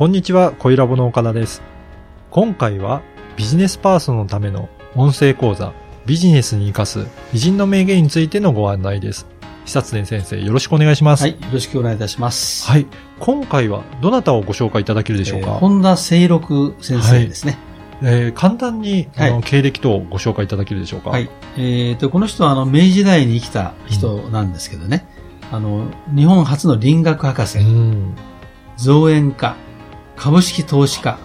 こんにちは、小ラボの岡田です。今回はビジネスパーソンのための音声講座、ビジネスに活かす偉人の名言についてのご案内です。久常先生、よろしくお願いします。はい、よろしくお願いいたします。はい。今回はどなたをご紹介いただけるでしょうか、えー本田清六先生ですね。えー簡単に、あのはい経歴等をご紹介いただけるでしょうか？はい。えーと、この人はあの、明治時代に生きた人なんですけどね。あの、日本初の林学博士、うん。造園家、株式投資家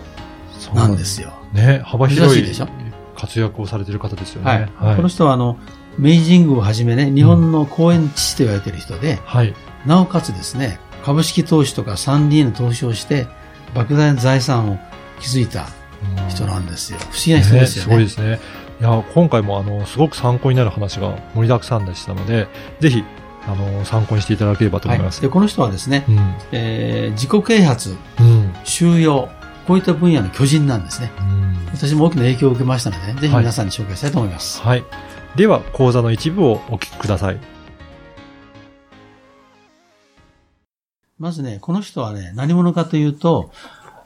なんですよ。ね、幅広い活躍をされている方ですよはい。ね。この人はあの、明治神宮をはじめね、日本の公園父と言われている人で、はい。なおかつですね、株式投資とか三 D の投資をして、莫大な財産を築いた人なんですよ。不思議な人ですよね。すごいですね。いや、今回もあの、すごく参考になる話が盛りだくさんでしたので、ぜひ、あの、参考にしていただければと思います。はい、でこの人はですね、うん。えー自己啓発、うん。収容、こういった分野の巨人なんですね。うん私も大きな影響を受けましたので、ね、ぜひ皆さんに紹介したいと思います。はい。では、講座の一部をお聞きください。まずね、この人はね、何者かというと、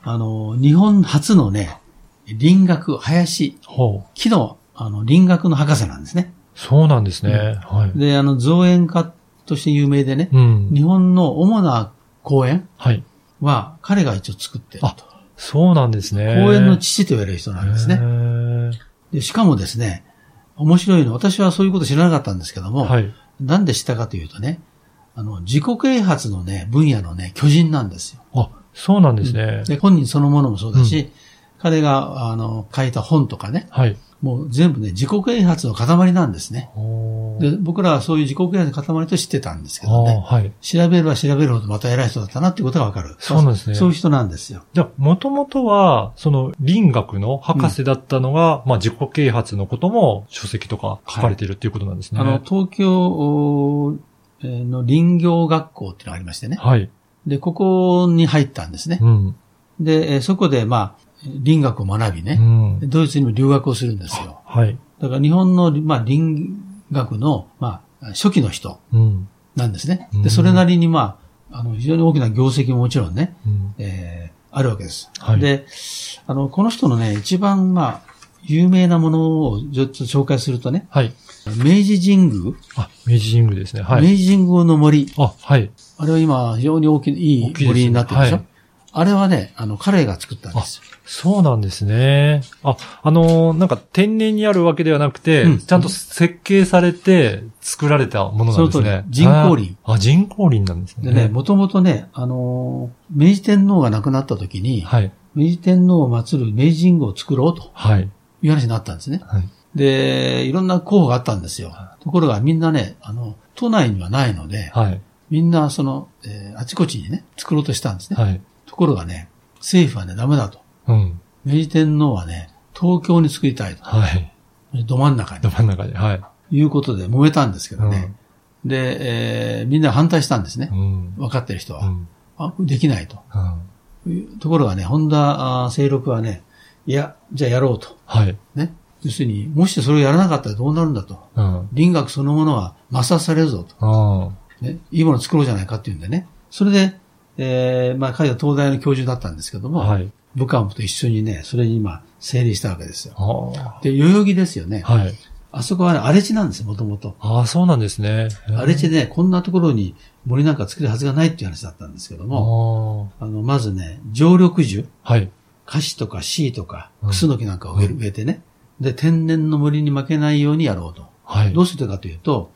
あの、日本初のね、林学、林。木の、あの、林学の博士なんですね。そうなんですね。はい。で、あの、造園家として有名でね、うん。日本の主な公園はい。は彼が一応作ってると。そうなんですね。公園の父と言われる人なんですへね。ーで、しかもですね、面白いの、私はそういうこと知らなかったんですけども、はい。なんで知ったかというとね、あの、自己啓発のね、分野のね、巨人なんですよ。あ、そうなんですね。で、本人そのものもそうだし、彼が、あの、書いた本とかね、はい。もう全部ね、自己啓発の塊なんですね。で、僕らはそういう自己啓発の塊と知ってたんですけどね、はい。調べれば調べるほどまた偉い人だったなっていうことがわかる。そうなんですねそういう人なんですよ。じゃあ、もともとは、その、林学の博士だったのが、まあ、自己啓発のことも書籍とか書かれているっていうことなんですね。あの、東京の林業学校っていうのがありましてね。はい。で、ここに入ったんですね。うん。で、えーそこで、まあ、林学を学びうね、ん。ドイツにも留学をするんですよ。はい。だから日本の、まあ、林学の、まあ、初期の人うん。なんですね。うんで、それなりに、まあ、あの、非常に大きな業績ももちろんね、うんえーあるわけです。はいで、あの、この人のね、一番、まあ、有名なものをちょっと紹介するとね、はい。明治神宮、あ、明治神宮ですね。はい。明治神宮の森、あ、はい。あれは今、非常に大きい、いい森になってるでしょ、はいあれはね、あの、彼が作ったんですよ。そうなんですね。あ、あのーなんか天然にあるわけではなくて、うんちゃんと設計されて作られたものなんですね。人工林あー。あ、人工林なんですね。でね、もともとね、あのー明治天皇が亡くなった時に、はい。明治天皇を祀る明治神宮を作ろうとはい。いう話になったんですね。はい。で、いろんな候補があったんですよ。ところがみんなね、あの、都内にはないので、はい。みんなその、えーあちこちにね、作ろうとしたんですね。はい。ところがね、政府はね、ダメだと。うん。明治天皇はね、東京に作りたいと。はい。ど真ん中にど。真ん中で。はい。いうことで揉めたんですけどね。で、えーみんな反対したんですねう。ん。分かってる人は。うん。あできないと。うん。ところがね、本田清六はね、いや、じゃあやろうと。はい。ね。要するに、もしそれをやらなかったらどうなるんだと。うん。林学そのものは抹殺されるぞと。あね。いいものを作ろうじゃないかっていうんでね。それで、えーまあ彼は東大の教授だったんですけどあ。も、はい。部下と一緒にね、それに今、整理したわけですよ。あで、代々木ですよね。あ。はい。あそこはね、荒れ地なんですよ、もともと。ああ、そうなんですね。荒れ地で、こんなところに森なんか作るはずがないっていう話だったんですけども、ああの、まずね、常緑樹、あ。はい。カシとかシイとかうん、クスノキなんかを植え,、てね。で、天然の森に負けないようにやろうと。はい。どうするかというと、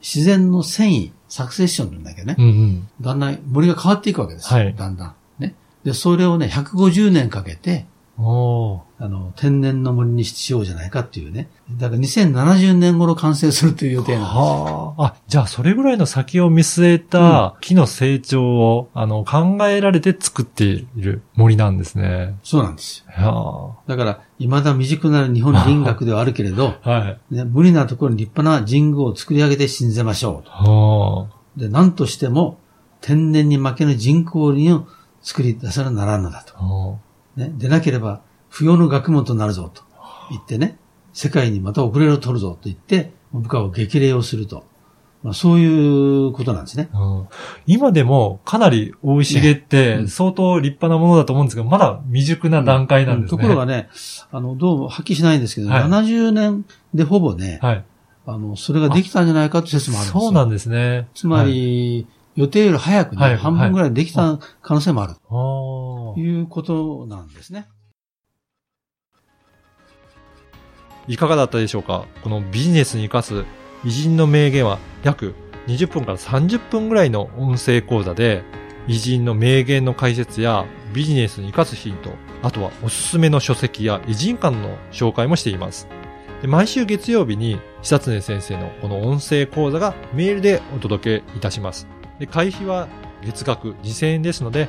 自然の繊維、サクセッションなんだけどねう。んうん。だんだん森が変わっていくわけですよ。はいだんだん。ね。で、それをね、150年かけて、おーあの、天然の森にしようじゃないかっていうね。だから2070年頃完成するという予定なんです。はあ。あ、じゃあそれぐらいの先を見据えた木の成長を、あの、考えられて作っている森なんですね。そうなんですよ。はだから、未だ未熟なる日本林学ではあるけれど、あ。はい。ね、無理なところに立派な神宮を作り上げて信ぜましょうと。はで、何としても、天然に負けぬ人工林を作り出さなならんのだと。あ。はね、でなければ、不要の学問となるぞと。言ってね、世界にまた遅れを取るぞと言って、部下を激励をすると。まあ、そういうことなんですね。うん。今でもかなり生い茂って、うん。相当立派なものだと思うんですけど、まだ未熟な段階なんですね。ところがね、あの、どうも発揮しないんですけど、はい。70年でほぼね、はい。あの、それができたんじゃないかという説もあるんですよ。そうなんですね。つまり、予定より早くね、はい。半分ぐらいできた可能性もある。はい、あということなんですね。いかがだったでしょうか？このビジネスに生かす偉人の名言は約20分から30分ぐらいの音声講座で、偉人の名言の解説やビジネスに生かすヒント、あとはおすすめの書籍や偉人館の紹介もしています。で毎週月曜日に久常先生のこの音声講座がメールでお届けいたします。で会費は月額2000円ですので、